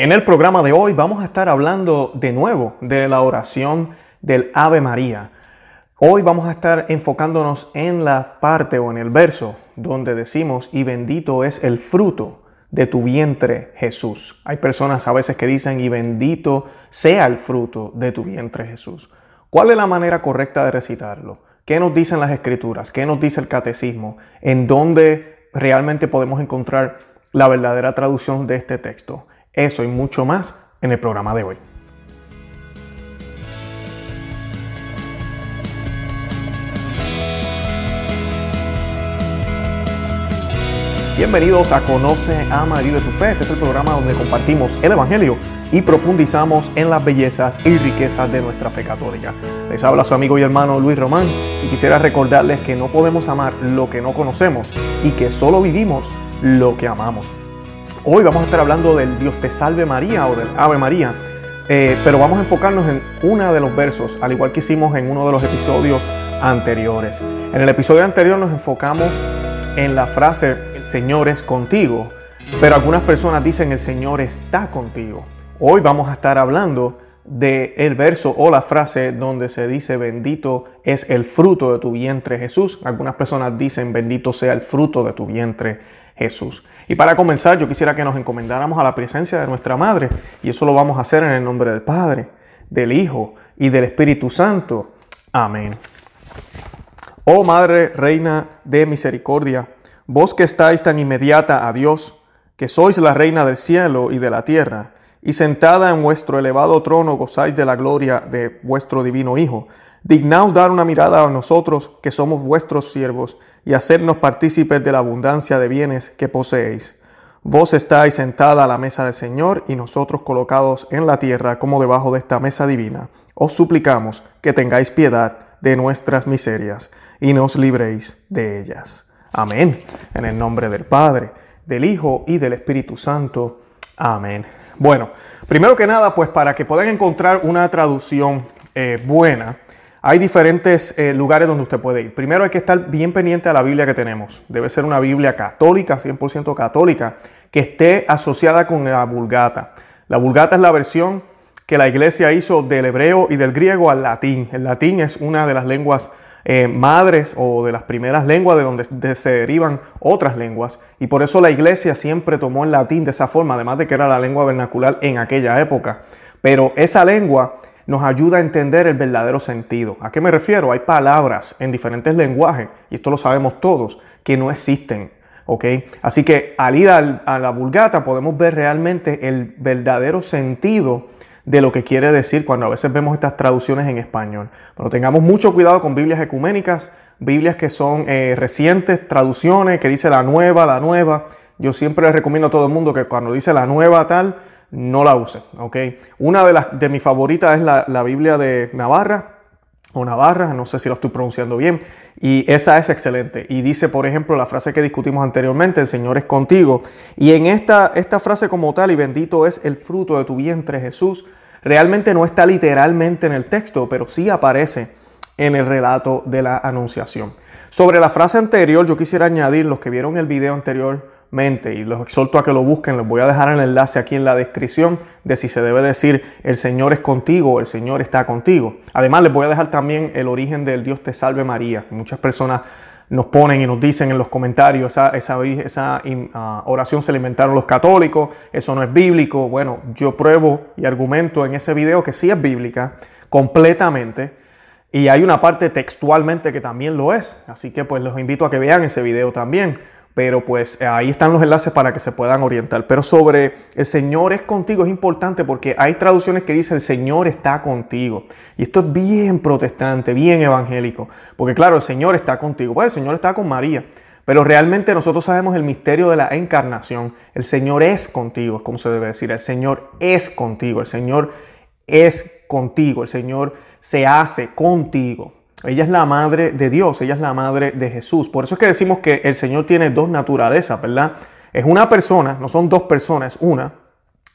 En el programa de hoy vamos a estar hablando de nuevo de la oración del Ave María. Hoy vamos a estar enfocándonos en la parte o en el verso donde decimos, y bendito es el fruto de tu vientre Jesús. Hay personas a veces que dicen, y bendito sea el fruto de tu vientre Jesús. ¿Cuál es la manera correcta de recitarlo? ¿Qué nos dicen las escrituras? ¿Qué nos dice el catecismo? ¿En dónde realmente podemos encontrar la verdadera traducción de este texto? Eso y mucho más en el programa de hoy. Bienvenidos a Conoce, Ama y Vive tu Fe. Este es el programa donde compartimos el Evangelio y profundizamos en las bellezas y riquezas de nuestra fe católica. Les habla su amigo y hermano Luis Román y quisiera recordarles que no podemos amar lo que no conocemos y que solo vivimos lo que amamos. Hoy vamos a estar hablando del Dios te salve María o del Ave María, eh, pero vamos a enfocarnos en uno de los versos, al igual que hicimos en uno de los episodios anteriores. En el episodio anterior nos enfocamos en la frase el Señor es contigo, pero algunas personas dicen el Señor está contigo. Hoy vamos a estar hablando del el verso o la frase donde se dice bendito es el fruto de tu vientre Jesús. Algunas personas dicen bendito sea el fruto de tu vientre Jesús. Y para comenzar, yo quisiera que nos encomendáramos a la presencia de nuestra Madre, y eso lo vamos a hacer en el nombre del Padre, del Hijo y del Espíritu Santo. Amén. Oh Madre, Reina de Misericordia, vos que estáis tan inmediata a Dios, que sois la Reina del cielo y de la tierra, y sentada en vuestro elevado trono gozáis de la gloria de vuestro divino Hijo, Dignaos dar una mirada a nosotros que somos vuestros siervos y hacernos partícipes de la abundancia de bienes que poseéis. Vos estáis sentada a la mesa del Señor y nosotros colocados en la tierra como debajo de esta mesa divina. Os suplicamos que tengáis piedad de nuestras miserias y nos libréis de ellas. Amén. En el nombre del Padre, del Hijo y del Espíritu Santo. Amén. Bueno, primero que nada, pues para que puedan encontrar una traducción eh, buena, hay diferentes eh, lugares donde usted puede ir. Primero hay que estar bien pendiente a la Biblia que tenemos. Debe ser una Biblia católica, 100% católica, que esté asociada con la Vulgata. La Vulgata es la versión que la iglesia hizo del hebreo y del griego al latín. El latín es una de las lenguas eh, madres o de las primeras lenguas de donde se derivan otras lenguas. Y por eso la iglesia siempre tomó el latín de esa forma, además de que era la lengua vernacular en aquella época. Pero esa lengua nos ayuda a entender el verdadero sentido. ¿A qué me refiero? Hay palabras en diferentes lenguajes, y esto lo sabemos todos, que no existen. ¿ok? Así que al ir a la vulgata podemos ver realmente el verdadero sentido de lo que quiere decir cuando a veces vemos estas traducciones en español. Pero tengamos mucho cuidado con Biblias ecuménicas, Biblias que son eh, recientes, traducciones, que dice la nueva, la nueva. Yo siempre les recomiendo a todo el mundo que cuando dice la nueva tal, no la use. ¿ok? Una de, las, de mis favoritas es la, Biblia de Navarra o Navarra, no sé si lo estoy pronunciando bien, y esa es excelente. Y dice, por ejemplo, la frase que discutimos anteriormente, el Señor es contigo. Y en esta, esta frase como tal, y bendito es el fruto de tu vientre Jesús, realmente no está literalmente en el texto, pero sí aparece en el relato de la anunciación. Sobre la frase anterior, yo quisiera añadir, los que vieron el video anterior, y los exhorto a que lo busquen. Les voy a dejar el enlace aquí en la descripción de si se debe decir el Señor es contigo o el Señor está contigo. Además, les voy a dejar también el origen del Dios te salve María. Muchas personas nos ponen y nos dicen en los comentarios, esa, esa, esa ah, oración se alimentaron los católicos, eso no es bíblico. Bueno, yo pruebo y argumento en ese video que sí es bíblica completamente. Y hay una parte textualmente que también lo es. Así que pues los invito a que vean ese video también pero pues ahí están los enlaces para que se puedan orientar. Pero sobre el Señor es contigo es importante porque hay traducciones que dicen el Señor está contigo. Y esto es bien protestante, bien evangélico. Porque claro, el Señor está contigo. Pues el Señor está con María. Pero realmente nosotros sabemos el misterio de la encarnación. El Señor es contigo, es como se debe decir. El Señor es contigo. El Señor es contigo. El Señor se hace contigo. Ella es la madre de Dios, ella es la madre de Jesús. Por eso es que decimos que el Señor tiene dos naturalezas, ¿verdad? Es una persona, no son dos personas, una,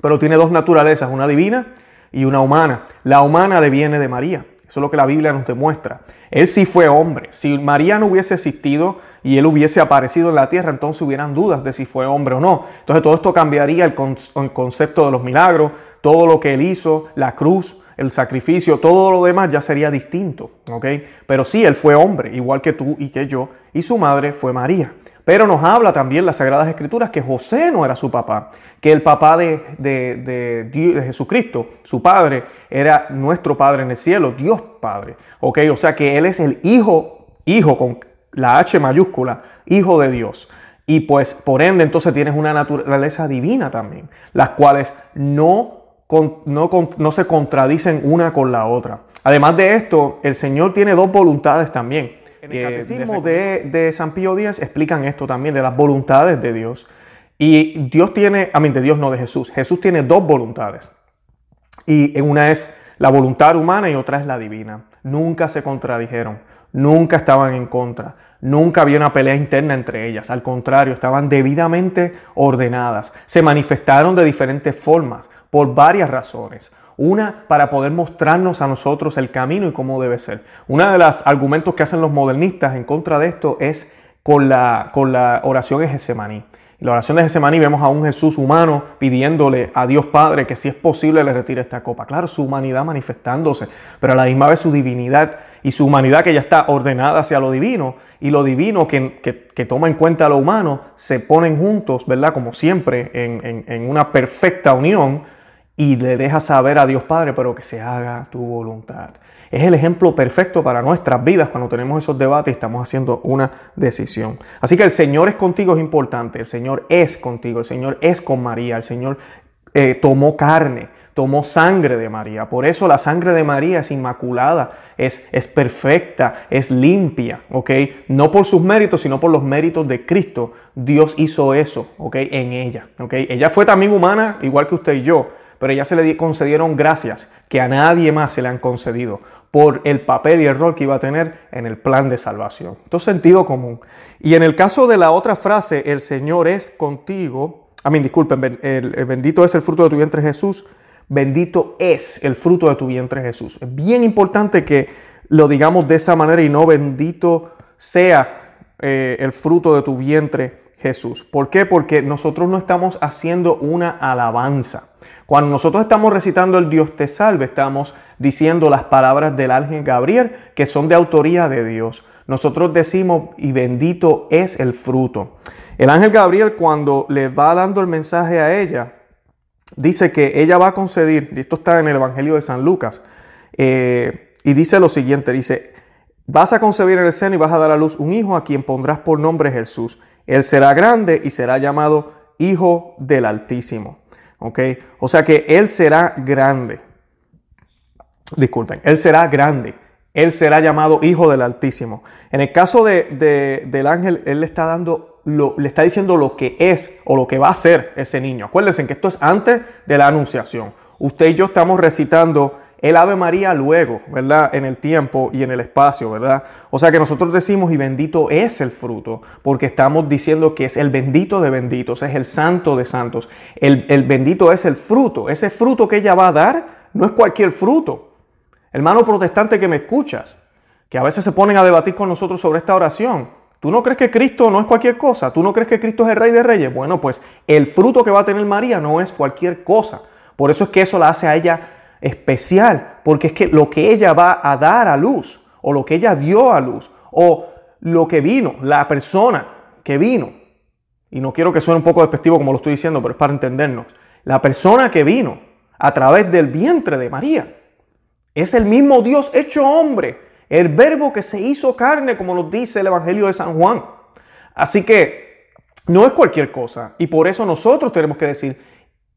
pero tiene dos naturalezas, una divina y una humana. La humana le viene de María. Eso es lo que la Biblia nos demuestra. Él sí fue hombre. Si María no hubiese existido y él hubiese aparecido en la tierra, entonces hubieran dudas de si fue hombre o no. Entonces todo esto cambiaría el, concepto de los milagros, todo lo que él hizo, la cruz, el sacrificio, todo lo demás ya sería distinto, ¿ok? Pero sí, él fue hombre, igual que tú y que yo, y su madre fue María. Pero nos habla también las Sagradas Escrituras que José no era su papá, que el papá de, de, Jesucristo, su padre, era nuestro Padre en el cielo, Dios Padre. ¿Ok? O sea que Él es el Hijo, Hijo con la H mayúscula, Hijo de Dios. Y pues por ende entonces tienes una naturaleza divina también, las cuales no, no, no se contradicen una con la otra. Además de esto, el Señor tiene dos voluntades también. En el catecismo de, San Pío X explican esto también, de las voluntades de Dios. Y Dios tiene, a mí, de Dios no de Jesús. Jesús tiene dos voluntades. Y una es la voluntad humana y otra es la divina. Nunca se contradijeron, nunca estaban en contra, nunca había una pelea interna entre ellas. Al contrario, estaban debidamente ordenadas. Se manifestaron de diferentes formas, por varias razones. Una, para poder mostrarnos a nosotros el camino y cómo debe ser. Uno de los argumentos que hacen los modernistas en contra de esto es con la, con la oración en Getsemaní. En la oración de Getsemaní vemos a un Jesús humano pidiéndole a Dios Padre que si es posible le retire esta copa. Claro, su humanidad manifestándose, pero a la misma vez su divinidad y su humanidad que ya está ordenada hacia lo divino y lo divino que, que, toma en cuenta lo humano se ponen juntos, ¿verdad? Como siempre, en, en una perfecta unión y le dejas saber a Dios Padre, pero que se haga tu voluntad. Es el ejemplo perfecto para nuestras vidas cuando tenemos esos debates y estamos haciendo una decisión. Así que el Señor es contigo es importante, el Señor es contigo, el Señor es con María, el Señor eh, tomó carne, tomó sangre de María. Por eso la sangre de María es inmaculada, es, es perfecta, es limpia, ¿ok? No por sus méritos, sino por los méritos de Cristo. Dios hizo eso, ¿ok? En ella, ¿ok? Ella fue también humana, igual que usted y yo pero ya se le concedieron gracias que a nadie más se le han concedido por el papel y el rol que iba a tener en el plan de salvación. Esto es sentido común. Y en el caso de la otra frase, el Señor es contigo, a mí disculpen, el, bendito es el fruto de tu vientre Jesús, bendito es el fruto de tu vientre Jesús. Es bien importante que lo digamos de esa manera y no bendito sea eh, el fruto de tu vientre Jesús. ¿Por qué? Porque nosotros no estamos haciendo una alabanza. Cuando nosotros estamos recitando el Dios te salve, estamos diciendo las palabras del ángel Gabriel que son de autoría de Dios. Nosotros decimos, y bendito es el fruto. El ángel Gabriel cuando le va dando el mensaje a ella, dice que ella va a conceder, y esto está en el Evangelio de San Lucas, eh, y dice lo siguiente, dice, vas a concebir en el seno y vas a dar a luz un hijo a quien pondrás por nombre Jesús. Él será grande y será llamado Hijo del Altísimo. O sea que Él será grande. Disculpen, Él será grande. Él será llamado Hijo del Altísimo. En el caso de, del ángel, Él le está dando, le está diciendo lo que es o lo que va a ser ese niño. Acuérdense que esto es antes de la anunciación. Usted y yo estamos recitando el Ave María luego, ¿verdad? En el tiempo y en el espacio, ¿verdad? O sea que nosotros decimos y bendito es el fruto, porque estamos diciendo que es el bendito de benditos, es el santo de santos. El, el bendito es el fruto. Ese fruto que ella va a dar no es cualquier fruto. Hermano protestante que me escuchas, que a veces se ponen a debatir con nosotros sobre esta oración. ¿Tú no crees que Cristo no es cualquier cosa? ¿Tú no crees que Cristo es el Rey de Reyes? Bueno, pues el fruto que va a tener María no es cualquier cosa. Por eso es que eso la hace a ella especial, porque es que lo que ella va a dar a luz, o lo que ella dio a luz, o lo que vino, la persona que vino, y no quiero que suene un poco despectivo como lo estoy diciendo, pero es para entendernos, la persona que vino a través del vientre de María, es el mismo Dios hecho hombre, el verbo que se hizo carne, como nos dice el Evangelio de San Juan. Así que no es cualquier cosa, y por eso nosotros tenemos que decir,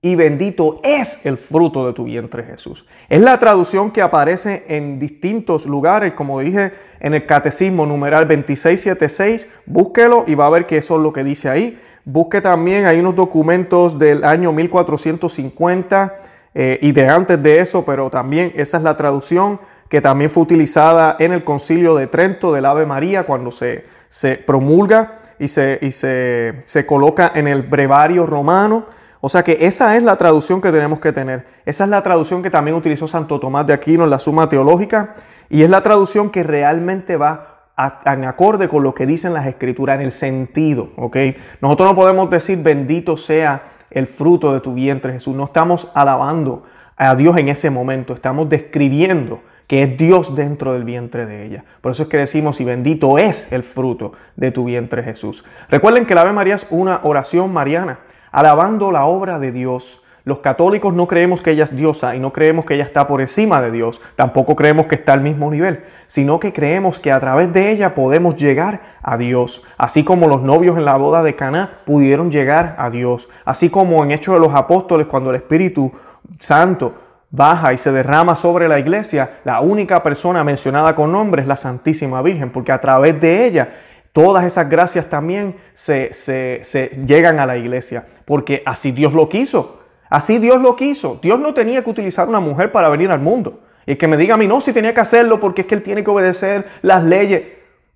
y bendito es el fruto de tu vientre Jesús. Es la traducción que aparece en distintos lugares, como dije en el Catecismo numeral 2676, búsquelo y va a ver que eso es lo que dice ahí. Busque también, hay unos documentos del año 1450 eh, y de antes de eso, pero también esa es la traducción que también fue utilizada en el concilio de Trento del Ave María cuando se, se promulga y, se, y se, se coloca en el brevario romano. O sea que esa es la traducción que tenemos que tener. Esa es la traducción que también utilizó Santo Tomás de Aquino en la Suma Teológica y es la traducción que realmente va en acorde con lo que dicen las escrituras, en el sentido, ¿ok? Nosotros no podemos decir bendito sea el fruto de tu vientre, Jesús. No estamos alabando a Dios en ese momento, estamos describiendo que es Dios dentro del vientre de ella. Por eso es que decimos, y bendito es el fruto de tu vientre Jesús. Recuerden que la Ave María es una oración mariana, alabando la obra de Dios. Los católicos no creemos que ella es diosa y no creemos que ella está por encima de Dios, tampoco creemos que está al mismo nivel, sino que creemos que a través de ella podemos llegar a Dios, así como los novios en la boda de Caná pudieron llegar a Dios, así como en Hechos de los Apóstoles cuando el Espíritu Santo baja y se derrama sobre la iglesia, la única persona mencionada con nombre es la Santísima Virgen, porque a través de ella todas esas gracias también se, se, llegan a la iglesia, porque así Dios lo quiso, así Dios lo quiso. Dios no tenía que utilizar una mujer para venir al mundo. Y que me diga a mí, no, si tenía que hacerlo porque es que Él tiene que obedecer las leyes.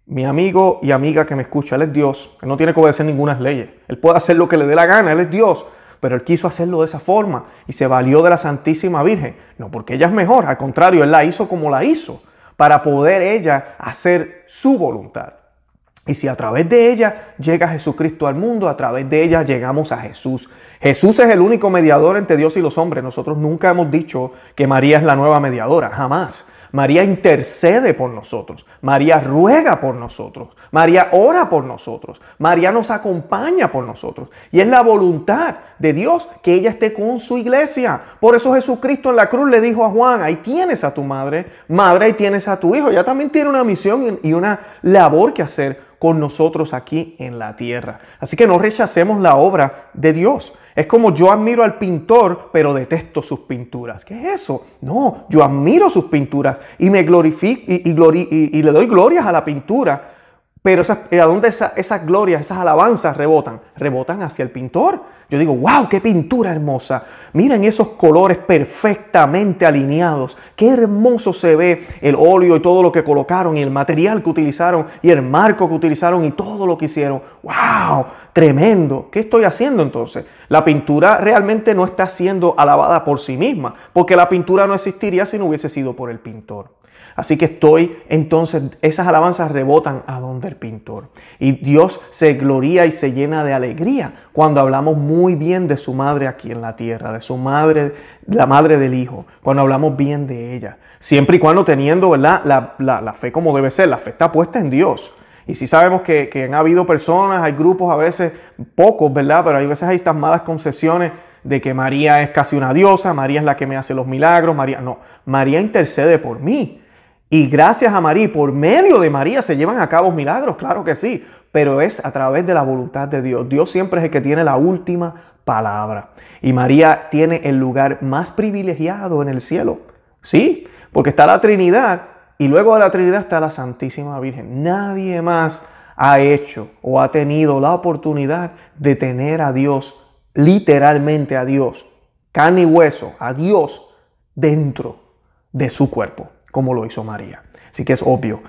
Mi amigo y amiga que me escucha, Él es Dios, Él no tiene que obedecer ninguna leyes. Él puede hacer lo que le dé la gana, Él es Dios pero él quiso hacerlo de esa forma y se valió de la Santísima Virgen. No porque ella es mejor, al contrario, él la hizo como la hizo, para poder ella hacer su voluntad. Y si a través de ella llega Jesucristo al mundo, a través de ella llegamos a Jesús. Jesús es el único mediador entre Dios y los hombres. Nosotros nunca hemos dicho que María es la nueva mediadora, jamás. María intercede por nosotros. María ruega por nosotros. María ora por nosotros. María nos acompaña por nosotros. Y es la voluntad de Dios que ella esté con su iglesia. Por eso Jesucristo en la cruz le dijo a Juan, ahí tienes a tu madre, madre, ahí tienes a tu hijo. Ella también tiene una misión y una labor que hacer con nosotros aquí en la tierra. Así que no rechacemos la obra de Dios. Es como yo admiro al pintor, pero detesto sus pinturas. ¿Qué es eso? No, yo admiro sus pinturas y me glorifico y, le doy glorias a la pintura. Pero ¿a dónde esas glorias, esas alabanzas rebotan? Rebotan hacia el pintor. Yo digo, wow, qué pintura hermosa. Miren esos colores perfectamente alineados. Qué hermoso se ve el óleo y todo lo que colocaron y el material que utilizaron y el marco que utilizaron y todo lo que hicieron. Wow, tremendo. ¿Qué estoy haciendo entonces? La pintura realmente no está siendo alabada por sí misma, porque la pintura no existiría si no hubiese sido por el pintor. Así que estoy, entonces, esas alabanzas rebotan a donde el pintor. Y Dios se gloría y se llena de alegría cuando hablamos muy bien de su madre aquí en la tierra, de su madre, la madre del Hijo, cuando hablamos bien de ella. Siempre y cuando teniendo, ¿verdad? La, fe como debe ser, la fe está puesta en Dios. Y si sabemos que, que han habido personas, hay grupos a veces, pocos, ¿verdad? Pero hay veces hay estas malas concesiones de que María es casi una diosa, María es la que me hace los milagros, María, no, María intercede por mí. Y gracias a María, por medio de María se llevan a cabo milagros, claro que sí, pero es a través de la voluntad de Dios. Dios siempre es el que tiene la última palabra. Y María tiene el lugar más privilegiado en el cielo. Sí, porque está la Trinidad y luego de la Trinidad está la Santísima Virgen. Nadie más ha hecho o ha tenido la oportunidad de tener a Dios, literalmente a Dios, carne y hueso, a Dios dentro de su cuerpo como lo hizo María. Así que es obvio,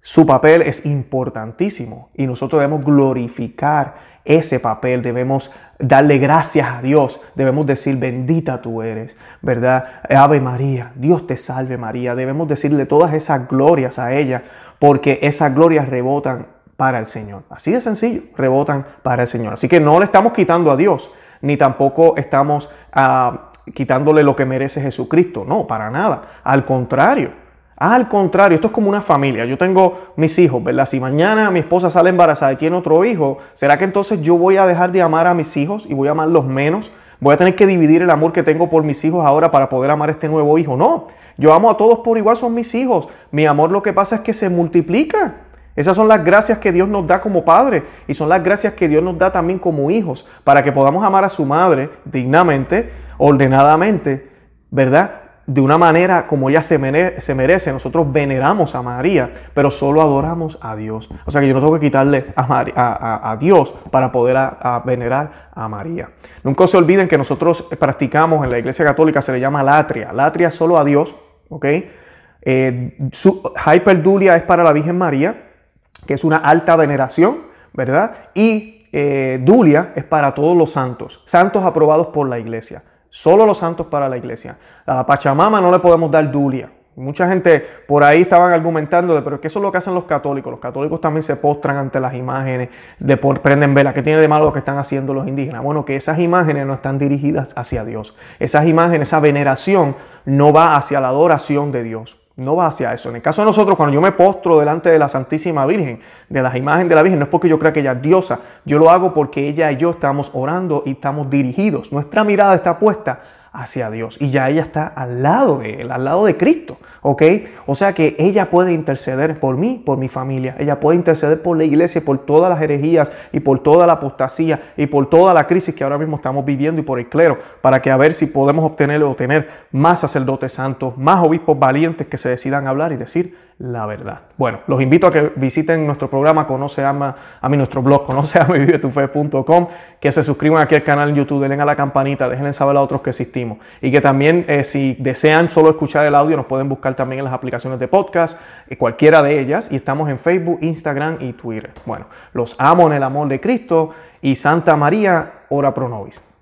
su papel es importantísimo y nosotros debemos glorificar ese papel, debemos darle gracias a Dios, debemos decir bendita tú eres, ¿verdad? Ave María, Dios te salve María, debemos decirle todas esas glorias a ella porque esas glorias rebotan para el Señor. Así de sencillo, rebotan para el Señor. Así que no le estamos quitando a Dios, ni tampoco estamos ah, quitándole lo que merece Jesucristo, no, para nada, al contrario. Al contrario, esto es como una familia. Yo tengo mis hijos, ¿verdad? Si mañana mi esposa sale embarazada y tiene otro hijo, ¿será que entonces yo voy a dejar de amar a mis hijos y voy a amarlos menos? ¿Voy a tener que dividir el amor que tengo por mis hijos ahora para poder amar a este nuevo hijo? No, yo amo a todos por igual, son mis hijos. Mi amor lo que pasa es que se multiplica. Esas son las gracias que Dios nos da como padre y son las gracias que Dios nos da también como hijos para que podamos amar a su madre dignamente, ordenadamente, ¿verdad? De una manera como ella se merece, Nosotros veneramos a María, pero solo adoramos a Dios. O sea que yo no tengo que quitarle a, a, Dios para poder venerar a María. Nunca se olviden que nosotros practicamos en la Iglesia Católica, se le llama latria. Latria solo a Dios, ¿ok? Eh, su, hyperdulia es para la Virgen María, que es una alta veneración, ¿verdad? Y eh, dulia es para todos los santos, santos aprobados por la Iglesia. Solo los santos para la iglesia. A la Pachamama no le podemos dar dulia. Mucha gente por ahí estaban argumentando de, pero que eso es lo que hacen los católicos. Los católicos también se postran ante las imágenes, de prenden vela. ¿Qué tiene de malo lo que están haciendo los indígenas? Bueno, que esas imágenes no están dirigidas hacia Dios. Esas imágenes, esa veneración no va hacia la adoración de Dios. No va hacia eso. En el caso de nosotros, cuando yo me postro delante de la Santísima Virgen, de las imágenes de la Virgen, no es porque yo crea que ella es diosa. Yo lo hago porque ella y yo estamos orando y estamos dirigidos. Nuestra mirada está puesta hacia Dios. Y ya ella está al lado de Él, al lado de Cristo. ¿Ok? O sea que ella puede interceder por mí, por mi familia. Ella puede interceder por la iglesia, por todas las herejías y por toda la apostasía y por toda la crisis que ahora mismo estamos viviendo y por el clero, para que a ver si podemos obtener o tener más sacerdotes santos, más obispos valientes que se decidan hablar y decir la verdad. Bueno, los invito a que visiten nuestro programa Conoce Ama, a mí nuestro blog conoce que se suscriban aquí al canal en YouTube, denle a la campanita, déjenle saber a otros que existimos y que también eh, si desean solo escuchar el audio nos pueden buscar también en las aplicaciones de podcast, eh, cualquiera de ellas y estamos en Facebook, Instagram y Twitter. Bueno, los amo en el amor de Cristo y Santa María, ora pro nobis.